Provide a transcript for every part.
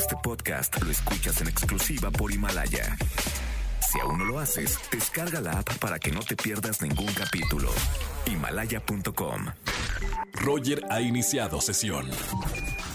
Este podcast lo escuchas en exclusiva por Himalaya. Si aún no lo haces, descarga la app para que no te pierdas ningún capítulo. Himalaya.com. Roger ha iniciado sesión.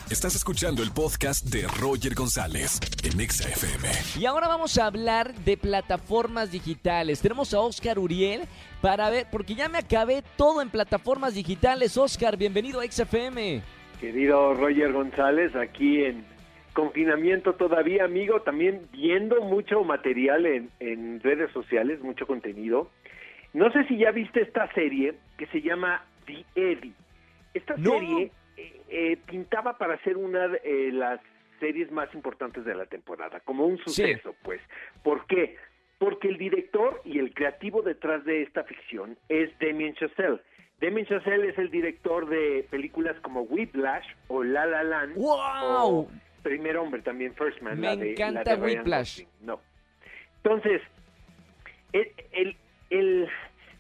Estás escuchando el podcast de Roger González en Exa FM. Y ahora vamos a hablar de plataformas digitales. Tenemos a Oscar Uriel para ver, porque ya me acabé todo en plataformas digitales. Oscar, bienvenido a XFM. Querido Roger González, aquí en confinamiento todavía, amigo, también viendo mucho material en, en redes sociales, mucho contenido. No sé si ya viste esta serie que se llama The Eddie. Esta No. serie eh, eh, pintaba para ser una de eh, las series más importantes de la temporada, como un suceso, pues. ¿Por qué? Porque el director y el creativo detrás de esta ficción es Damien Chazelle. Damien Chazelle es el director de películas como Whiplash o La La Land. ¡Wow! o Primer Hombre también, First Man. Me la de, encanta la de Whiplash. No. Entonces, el, el, el-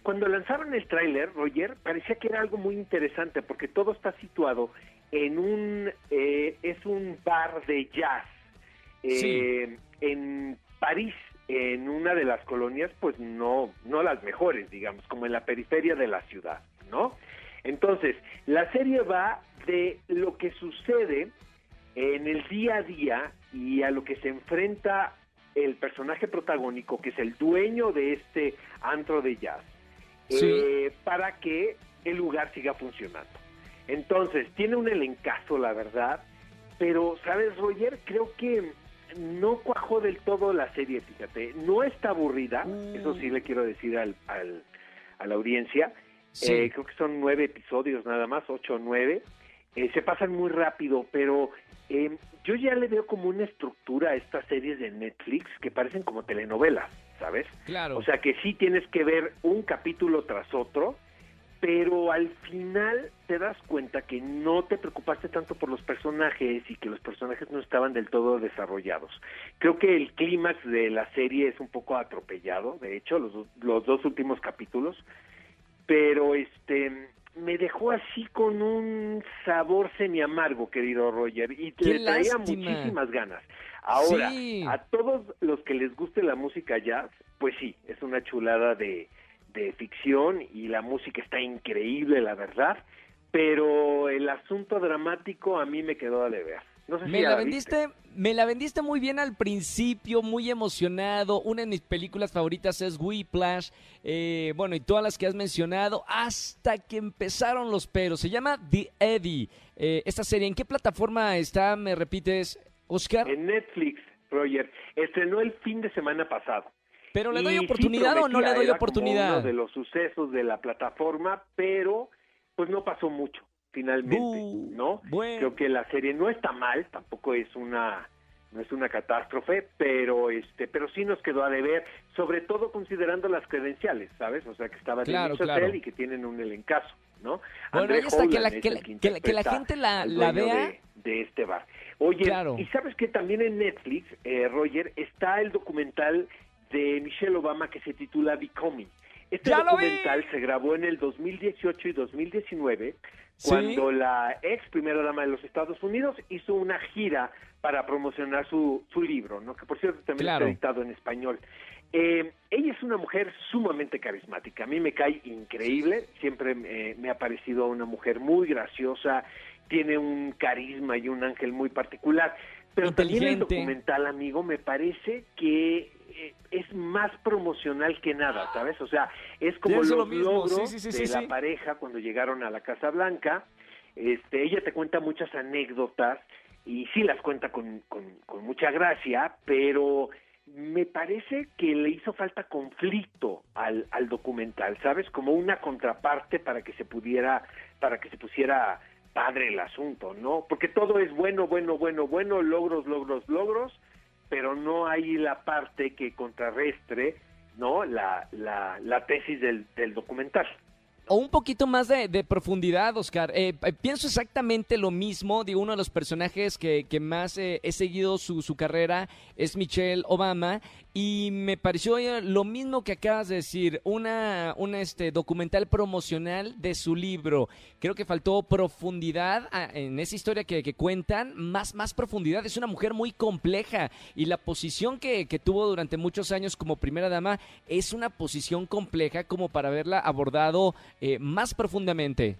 cuando lanzaron el tráiler, Roger, parecía que era algo muy interesante porque todo está situado en un eh, es un bar de jazz eh, en París, en una de las colonias, pues no no las mejores, digamos, como en la periferia de la ciudad, ¿no? Entonces, la serie va de lo que sucede en el día a día y a lo que se enfrenta el personaje protagónico, que es el dueño de este antro de jazz, Sí. eh, para que el lugar siga funcionando. Entonces, tiene un elencazo, la verdad, pero, ¿sabes, Roger? Creo que no cuajó del todo la serie, fíjate. No está aburrida, Mm. eso sí le quiero decir al, al- a la audiencia. Sí. Eh, creo que son nueve episodios nada más, ocho o nueve. Eh, se pasan muy rápido, pero eh, yo ya le veo como una estructura a estas series de Netflix que parecen como telenovelas, ¿sabes? Claro. O sea que sí tienes que ver un capítulo tras otro, pero al final te das cuenta que no te preocupaste tanto por los personajes y que los personajes no estaban del todo desarrollados. Creo que el clímax de la serie es un poco atropellado, de hecho, los, los dos últimos capítulos, pero este me dejó así con un sabor semi amargo, querido Roger, y ¡Qué le traía lástima! muchísimas ganas. Ahora, Sí. a todos los que les guste la música jazz, pues sí, es una chulada de, de ficción y la música está increíble, la verdad, pero el asunto dramático a mí me quedó a deber. No sé si Me la vendiste, me la vendiste muy bien al principio, muy emocionado. Una de mis películas favoritas es Whiplash, eh, bueno, y todas las que has mencionado, hasta que empezaron los peros. Se llama The Eddie. Eh, esta serie, ¿en qué plataforma está? ¿Me repites, Oscar? En Netflix, Roger, estrenó el fin de semana pasado. ¿Pero le doy Y sí oportunidad o no le doy oportunidad? uno de los sucesos de la plataforma, pero pues no pasó mucho finalmente, ¿no? bueno. Creo que la serie no está mal, tampoco es una no es una catástrofe, pero este, pero sí nos quedó a deber, sobre todo considerando las credenciales, ¿sabes? O sea, que estaba Claro, claro. y que tienen un elencazo, ¿no? Bueno, ahí está, que la- Holland es que el la- que que la- que la interpreta gente la- vea. de, de este bar. Oye, Claro. y sabes que también en Netflix, eh, Roger, está el documental de Michelle Obama que se titula Becoming. Este ¡Ya lo vi! documental se grabó en el 2018 y 2019 Sí. cuando la ex primera dama de los Estados Unidos hizo una gira para promocionar su, su libro, ¿no? que por cierto también Claro. está editado en español. Eh, ella es una mujer sumamente carismática, a mí me cae increíble, siempre me, me ha parecido una mujer muy graciosa, tiene un carisma y un ángel muy particular, pero también el documental, amigo, me parece que es más promocional que nada, ¿sabes? O sea, es como los lo mismo, logros sí, sí, sí, de la pareja cuando llegaron a la Casa Blanca. Este, ella te cuenta muchas anécdotas y sí las cuenta con, con, con mucha gracia, pero me parece que le hizo falta conflicto al, al documental, ¿sabes? Como una contraparte para que se pudiera, para que se pusiera padre el asunto, ¿no? Porque todo es bueno, bueno, bueno, bueno, logros, logros, logros, pero no hay la parte que contrarrestre, ¿no? La, la, tesis del, del documental. O un poquito más de, profundidad, Oscar. Eh, eh, pienso exactamente lo mismo. de uno de los personajes que, más eh, he seguido su, su, carrera es Michelle Obama. Y me pareció lo mismo que acabas de decir, una, una este, documental promocional de su libro. Creo que faltó profundidad en esa historia que, que, cuentan, más, más profundidad. Es una mujer muy compleja y la posición que, que tuvo durante muchos años como primera dama es una posición compleja como para haberla abordado eh, más profundamente.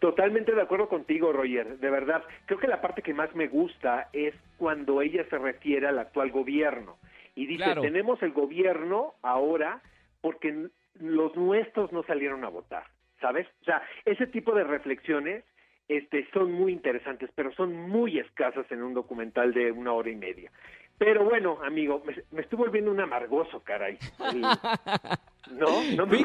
Totalmente de acuerdo contigo, Roger. De verdad, creo que la parte que más me gusta es cuando ella se refiere al actual gobierno y dice, tenemos el gobierno ahora porque los nuestros no salieron a votar, ¿sabes? O sea, ese tipo de reflexiones este, son muy interesantes, pero son muy escasas en un documental de una hora y media. Pero bueno, amigo, me, me estoy volviendo un amargoso, caray. No, no me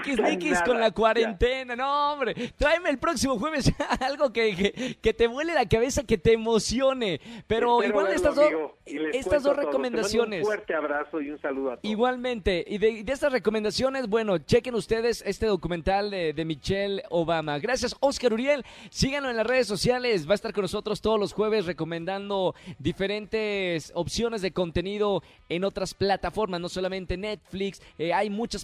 con la cuarentena. No, hombre, tráeme el próximo jueves algo que, que, te vuele la cabeza, que te emocione. Pero igual estas, dos, estas dos recomendaciones. Un fuerte abrazo y un saludo a todos. Igualmente. Y de, estas recomendaciones, bueno, chequen ustedes este documental de, de, Michelle Obama. Gracias, Oscar Uriel. Síganlo en las redes sociales. Va a estar con nosotros todos los jueves recomendando diferentes opciones de contenido en otras plataformas, no solamente Netflix. Eh, hay muchas